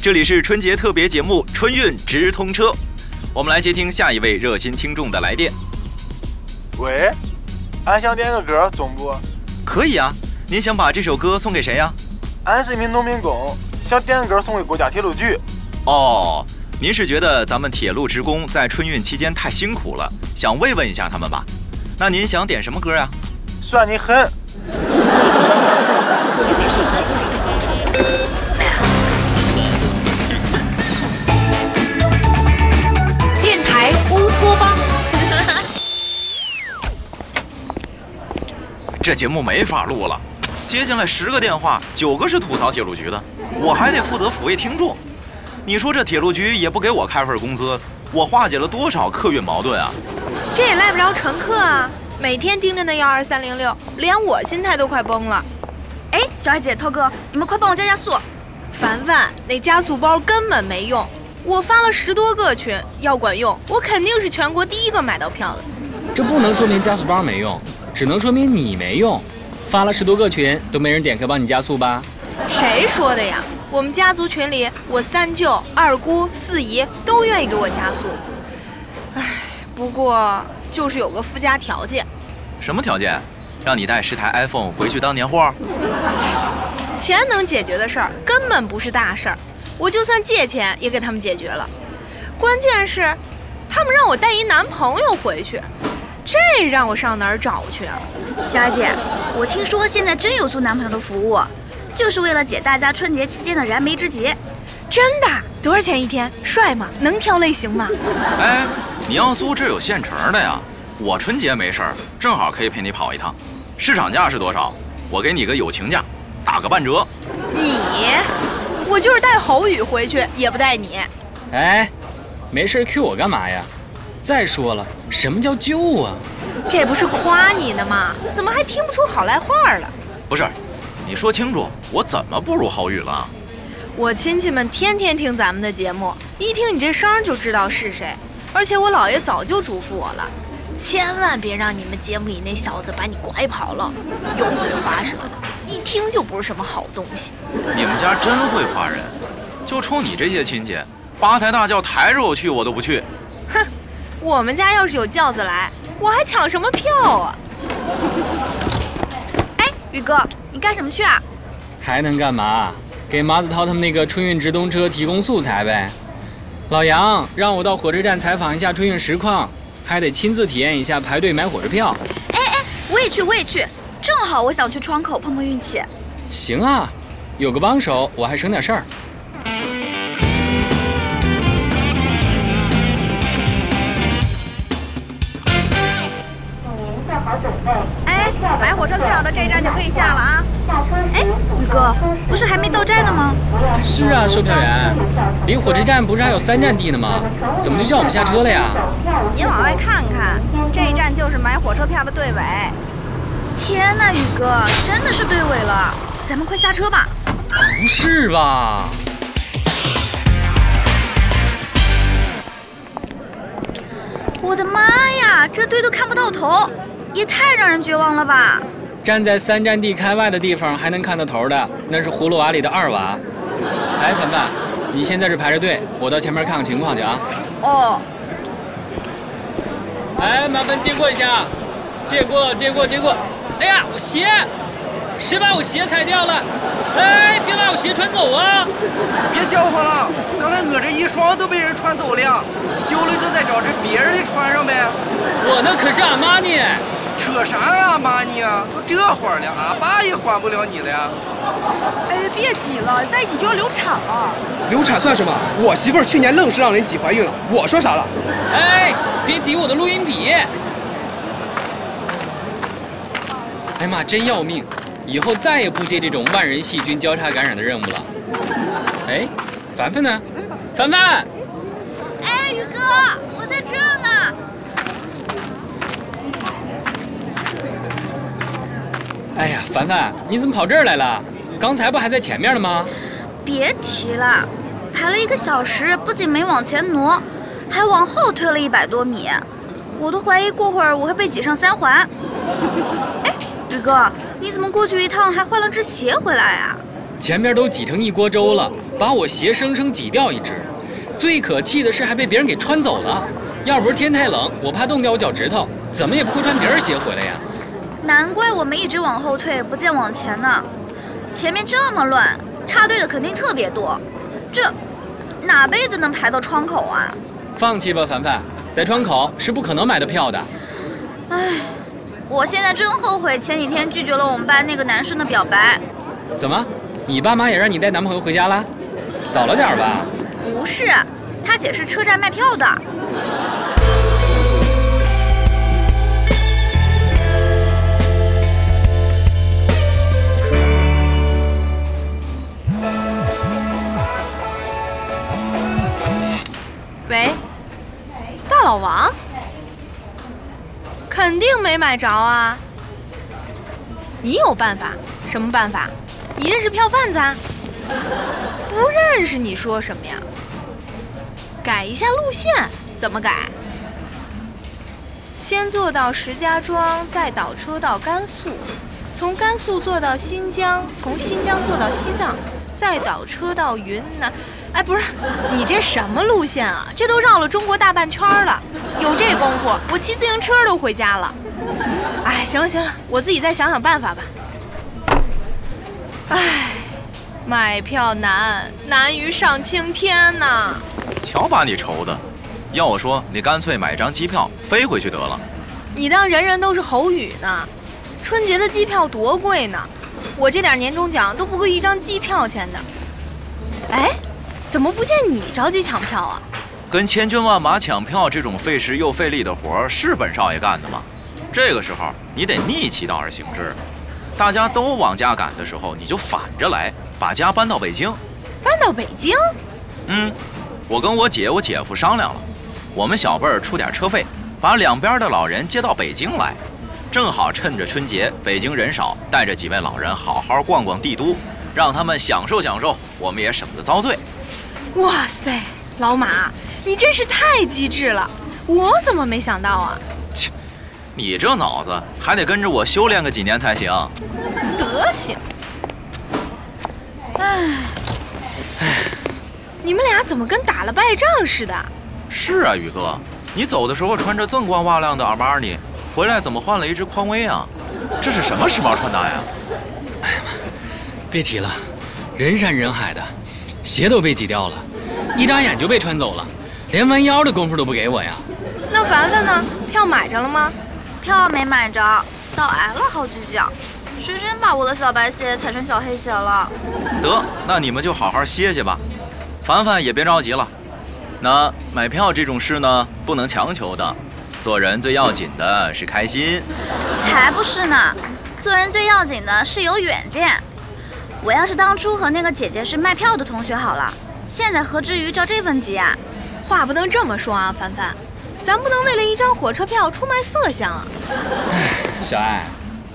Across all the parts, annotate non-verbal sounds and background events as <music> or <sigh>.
这里是春节特别节目《春运直通车》，我们来接听下一位热心听众的来电。喂，俺想点个歌，中不？可以啊，您想把这首歌送给谁呀？俺是一名农民工，想点歌送给国家铁路局。哦，您是觉得咱们铁路职工在春运期间太辛苦了，想慰问一下他们吧？那您想点什么歌呀？算你狠。<laughs> 台乌托邦。<laughs> 这节目没法录了，接进来十个电话，九个是吐槽铁路局的，我还得负责抚慰听众。你说这铁路局也不给我开份工资，我化解了多少客运矛盾啊？这也赖不着乘客啊，每天盯着那幺二三零六，连我心态都快崩了。哎，小艾姐、涛哥，你们快帮我加加速！凡凡，那加速包根本没用，我发了十多个群，要管用，我肯定是全国第一个买到票的。这不能说明加速包没用，只能说明你没用。发了十多个群，都没人点开帮你加速吧？谁说的呀？我们家族群里，我三舅、二姑、四姨都愿意给我加速。唉，不过就是有个附加条件。什么条件？让你带十台 iPhone 回去当年货？切，钱能解决的事儿根本不是大事儿，我就算借钱也给他们解决了。关键是，他们让我带一男朋友回去，这让我上哪儿找去啊？小姐，我听说现在真有租男朋友的服务，就是为了解大家春节期间的燃眉之急。真的？多少钱一天？帅吗？能挑类型吗？哎，你要租这有现成的呀。我春节没事儿，正好可以陪你跑一趟。市场价是多少？我给你个友情价，打个半折。你，我就是带侯宇回去也不带你。哎，没事 Q 我干嘛呀？再说了，什么叫救啊？这不是夸你呢吗？怎么还听不出好赖话了？不是，你说清楚，我怎么不如侯宇了？我亲戚们天天听咱们的节目，一听你这声就知道是谁。而且我姥爷早就嘱咐我了。千万别让你们节目里那小子把你拐跑了，油嘴滑舌的，一听就不是什么好东西。你们家真会夸人，就冲你这些亲戚，八抬大轿抬着我去，我都不去。哼，我们家要是有轿子来，我还抢什么票啊？哎，宇哥，你干什么去啊？还能干嘛？给马子涛他们那个春运直通车提供素材呗。老杨让我到火车站采访一下春运实况。还得亲自体验一下排队买火车票。哎哎，我也去，我也去，正好我想去窗口碰碰运气。行啊，有个帮手，我还省点事儿。哎，买火车票的这一站就可以下了啊！哎，宇哥，不是还没到站呢吗？是啊，售票员，离火车站不是还有三站地呢吗？怎么就叫我们下车了呀？您往外看看，这一站就是买火车票的队尾。天哪，宇哥，真的是队尾了，咱们快下车吧！不是吧？我的妈呀，这队都看不到头！也太让人绝望了吧！站在三站地开外的地方还能看到头的，那是葫芦娃里的二娃。哎，凡凡，你先在这排着队，我到前面看看情况去啊。哦。哎，麻烦借过一下，借过，借过，借过。哎呀，我鞋，谁把我鞋踩掉了？哎，别把我鞋穿走啊！别叫唤了，刚才我这一双都被人穿走了，丢了就再找着别人的穿上呗。我那可是阿玛尼。扯啥呀，阿玛尼啊！都这会儿了，俺爸也管不了你了呀。哎，别挤了，在一起就要流产了。流产算什么？我媳妇儿去年愣是让人挤怀孕了，我说啥了？哎，别挤我的录音笔！哎妈，真要命！以后再也不接这种万人细菌交叉感染的任务了。哎，凡凡呢？凡凡！哎，宇哥，我在这呢。哎呀，凡凡，你怎么跑这儿来了？刚才不还在前面呢吗？别提了，排了一个小时，不仅没往前挪，还往后退了一百多米，我都怀疑过会儿我会被挤上三环。<laughs> 哥，你怎么过去一趟还换了只鞋回来啊？前面都挤成一锅粥了，把我鞋生生挤掉一只。最可气的是还被别人给穿走了。要不是天太冷，我怕冻掉我脚趾头，怎么也不会穿别人鞋回来呀。难怪我们一直往后退，不见往前呢。前面这么乱，插队的肯定特别多。这哪辈子能排到窗口啊？放弃吧，凡凡，在窗口是不可能买到票的。唉，我现在真后悔前几天拒绝了我们班那个男生的表白。怎么，你爸妈也让你带男朋友回家了？早了点吧？不是，他姐是车站卖票的。买着啊！你有办法？什么办法？你认识票贩子啊？不认识，你说什么呀？改一下路线，怎么改？先坐到石家庄，再倒车到甘肃，从甘肃坐到新疆，从新疆坐到西藏，再倒车到云南。哎，不是，你这什么路线啊？这都绕了中国大半圈了，有这功夫，我骑自行车都回家了。哎，行了行了，我自己再想想办法吧。哎，买票难，难于上青天呐。瞧把你愁的，要我说，你干脆买张机票飞回去得了。你当人人都是侯宇呢？春节的机票多贵呢，我这点年终奖都不够一张机票钱的。哎。怎么不见你着急抢票啊？跟千军万马抢票这种费时又费力的活儿是本少爷干的吗？这个时候你得逆其道而行之，大家都往家赶的时候，你就反着来，把家搬到北京。搬到北京？嗯，我跟我姐、我姐夫商量了，我们小辈儿出点车费，把两边的老人接到北京来，正好趁着春节北京人少，带着几位老人好好逛逛帝都，让他们享受享受，我们也省得遭罪。哇塞，老马，你真是太机智了！我怎么没想到啊？切，你这脑子还得跟着我修炼个几年才行。德行。唉，唉，你们俩怎么跟打了败仗似的？是啊，宇哥，你走的时候穿着锃光瓦亮的阿玛尼，回来怎么换了一只匡威啊？这是什么时髦穿搭呀？哎呀妈，别提了，人山人海的。鞋都被挤掉了，一眨眼就被穿走了，连弯腰的功夫都不给我呀！那凡凡呢？票买着了吗？票没买着，倒挨了好几脚，深深把我的小白鞋踩成小黑鞋了。得，那你们就好好歇歇吧。凡凡也别着急了。那买票这种事呢，不能强求的。做人最要紧的是开心。才不是呢，做人最要紧的是有远见。我要是当初和那个姐姐是卖票的同学好了，现在何至于着这份急啊？话不能这么说啊，凡凡，咱不能为了一张火车票出卖色相啊！哎，小艾，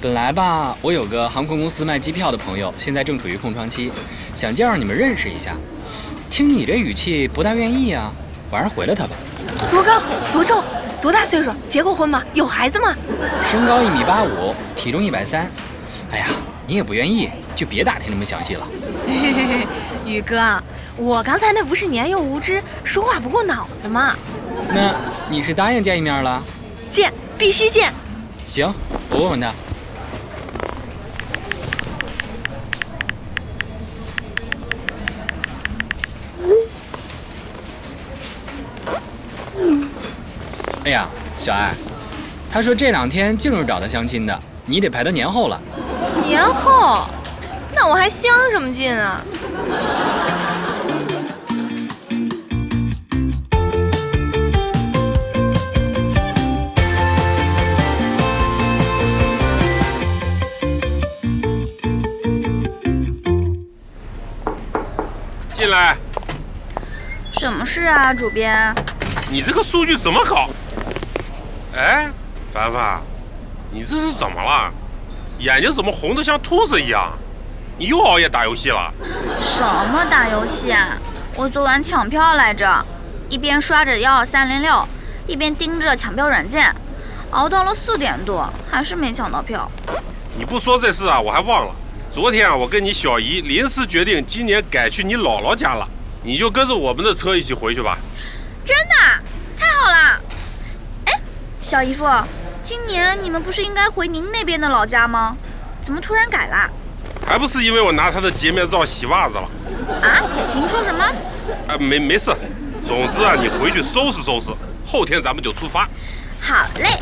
本来吧，我有个航空公司卖机票的朋友，现在正处于空窗期，想介绍你们认识一下。听你这语气，不大愿意啊，我还是回了他吧。多高？多重？多大岁数？结过婚吗？有孩子吗？身高一米八五，体重一百三。哎呀，你也不愿意。就别打听那么详细了，宇哥，我刚才那不是年幼无知，说话不过脑子吗？那你是答应见一面了？见，必须见。行，我问问他。哎呀，小艾，他说这两天净是找他相亲的，你得排到年后了。年后？那我还相什么劲啊！来。什么事啊，主编？你这个数据怎么搞？哎，凡凡，你这是怎么了？眼睛怎么红的像兔子一样？你又熬夜打游戏了？什么打游戏啊？我昨晚抢票来着，一边刷着幺二三零六，一边盯着抢票软件，熬到了四点多，还是没抢到票。你不说这事啊，我还忘了。昨天啊，我跟你小姨临时决定，今年改去你姥姥家了，你就跟着我们的车一起回去吧。真的？太好了！哎，小姨夫，今年你们不是应该回您那边的老家吗？怎么突然改了？还不是因为我拿他的洁面皂洗袜子了。啊？您说什么？啊，没没事。总之啊，你回去收拾收拾，后天咱们就出发。好嘞。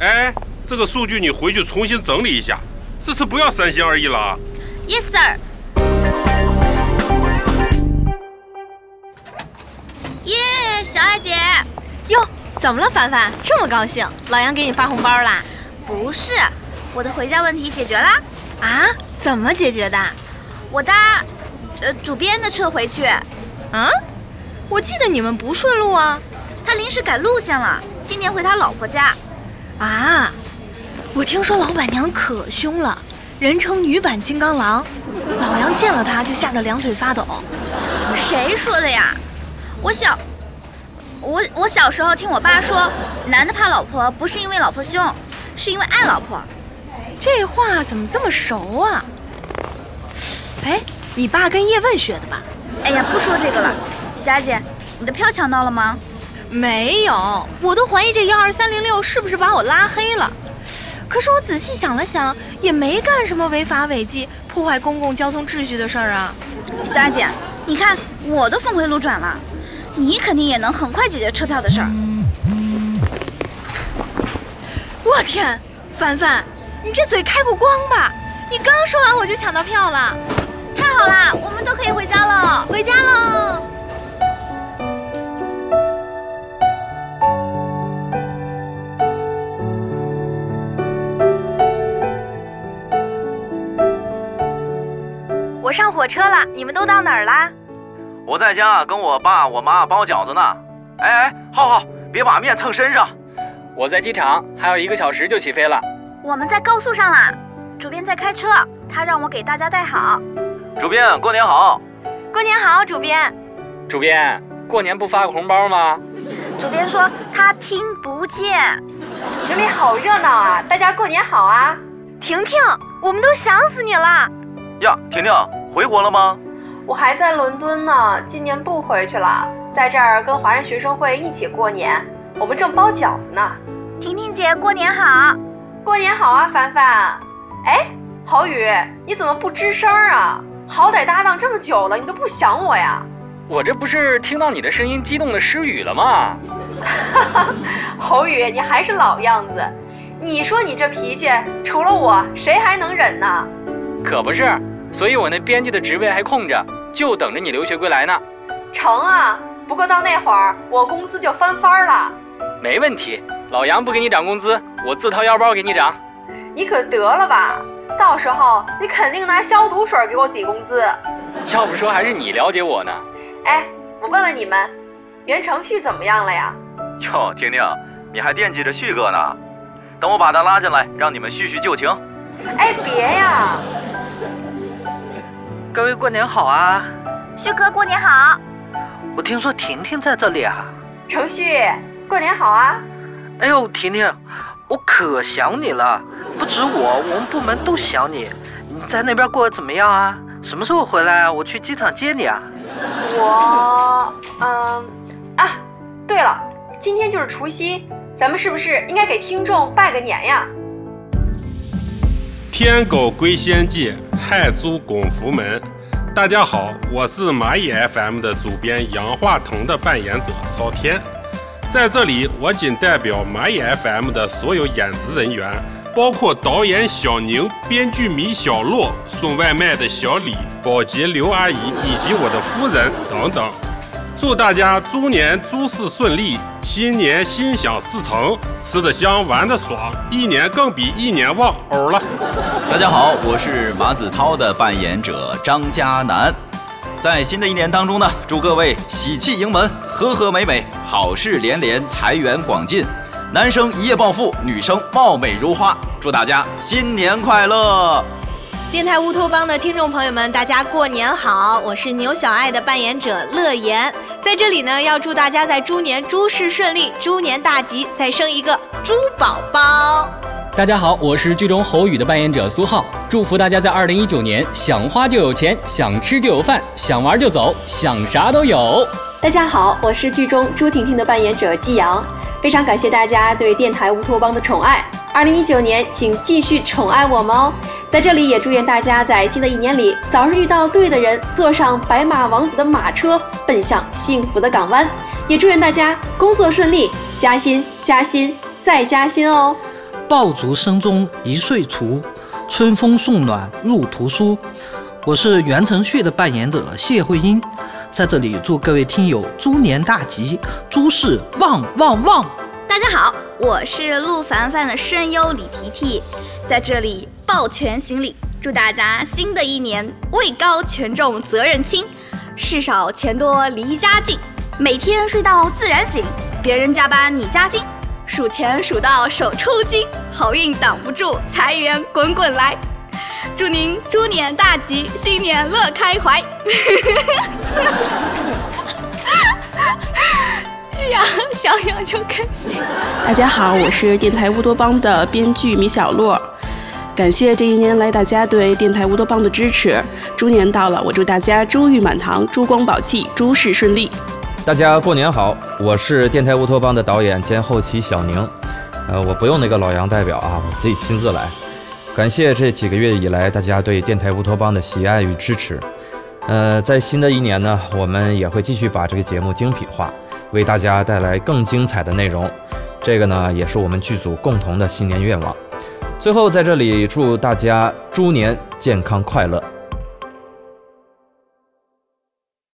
哎，这个数据你回去重新整理一下，这次不要三心二意了啊。Yes sir。耶，小爱姐。哟，怎么了，凡凡？这么高兴？老杨给你发红包啦？不是，我的回家问题解决啦。啊？怎么解决的？我搭，呃，主编的车回去。嗯？我记得你们不顺路啊。他临时改路线了，今年回他老婆家。啊？我听说老板娘可凶了，人称女版金刚狼。老杨见了她就吓得两腿发抖。谁说的呀？我小，我我小时候听我爸说，男的怕老婆不是因为老婆凶，是因为爱老婆。这话怎么这么熟啊？哎，你爸跟叶问学的吧？哎呀，不说这个了。霞姐，你的票抢到了吗？没有，我都怀疑这幺二三零六是不是把我拉黑了。可是我仔细想了想，也没干什么违法违纪、破坏公共交通秩序的事儿啊。小艾姐，你看我都峰回路转了，你肯定也能很快解决车票的事儿。我天，凡凡，你这嘴开过光吧？你刚说完我就抢到票了，太好了，我们都可以回家喽，回家喽！火车了，你们都到哪儿啦？我在家跟我爸我妈包饺子呢。哎哎，浩浩，别把面蹭身上。我在机场，还有一个小时就起飞了。我们在高速上啦，主编在开车，他让我给大家带好。主编，过年好！过年好，主编。主编，过年不发个红包吗？主编说他听不见。群里好热闹啊，大家过年好啊！婷婷，我们都想死你了。呀，婷婷，回国了吗？我还在伦敦呢，今年不回去了，在这儿跟华人学生会一起过年。我们正包饺子呢。婷婷姐，过年好！过年好啊，凡凡。哎，郝宇，你怎么不吱声啊？好歹搭档这么久了，你都不想我呀？我这不是听到你的声音激动的失语了吗？哈哈，侯宇，你还是老样子。你说你这脾气，除了我，谁还能忍呢？可不是，所以我那编辑的职位还空着，就等着你留学归来呢。成啊，不过到那会儿我工资就翻番了。没问题，老杨不给你涨工资，我自掏腰包给你涨。你可得了吧，到时候你肯定拿消毒水给我抵工资。要不说还是你了解我呢。哎，我问问你们，袁承旭怎么样了呀？哟，婷婷，你还惦记着旭哥呢？等我把他拉进来，让你们叙叙旧情。哎，别呀！各位过年好啊！旭哥过年好！我听说婷婷在这里啊。程旭，过年好啊！哎呦，婷婷，我可想你了，不止我，我们部门都想你。你在那边过得怎么样啊？什么时候回来啊？我去机场接你啊。我，嗯，啊，对了，今天就是除夕，咱们是不是应该给听众拜个年呀？天狗归仙界，亥猪拱福门。大家好，我是蚂蚁 FM 的主编杨化腾的扮演者邵天，在这里，我仅代表蚂蚁 FM 的所有演职人员，包括导演小宁、编剧米小洛、送外卖的小李、保洁刘阿姨以及我的夫人等等。祝大家猪年诸事顺利，新年心想事成，吃得香，玩得爽，一年更比一年旺。欧了。大家好，我是马子涛的扮演者张嘉楠。在新的一年当中呢，祝各位喜气盈门，和和美美，好事连连，财源广进，男生一夜暴富，女生貌美如花。祝大家新年快乐！电台乌托邦的听众朋友们，大家过年好！我是牛小爱的扮演者乐言，在这里呢，要祝大家在猪年诸事顺利，猪年大吉，再生一个猪宝宝。大家好，我是剧中侯宇的扮演者苏浩，祝福大家在二零一九年想花就有钱，想吃就有饭，想玩就走，想啥都有。大家好，我是剧中朱婷婷的扮演者季阳，非常感谢大家对电台乌托邦的宠爱。二零一九年，请继续宠爱我们哦！在这里也祝愿大家在新的一年里早日遇到对的人，坐上白马王子的马车，奔向幸福的港湾。也祝愿大家工作顺利，加薪加薪再加薪哦！爆竹声中一岁除，春风送暖入屠苏。我是袁承旭的扮演者谢慧英，在这里祝各位听友猪年大吉，诸事旺旺旺！大家好，我是陆凡凡的声优李提提，在这里抱拳行礼，祝大家新的一年位高权重责任轻，事少钱多离家近，每天睡到自然醒，别人加班你加薪，数钱数到手抽筋，好运挡不住，财源滚滚来，祝您猪年大吉，新年乐开怀。哎 <laughs> 呀，想想就开心。大家好，我是电台乌托邦的编剧米小洛，感谢这一年来大家对电台乌托邦的支持。猪年到了，我祝大家珠玉满堂，珠光宝气，诸事顺利。大家过年好，我是电台乌托邦的导演兼后期小宁，呃，我不用那个老杨代表啊，我自己亲自来。感谢这几个月以来大家对电台乌托邦的喜爱与支持。呃，在新的一年呢，我们也会继续把这个节目精品化。为大家带来更精彩的内容，这个呢也是我们剧组共同的新年愿望。最后在这里祝大家猪年健康快乐。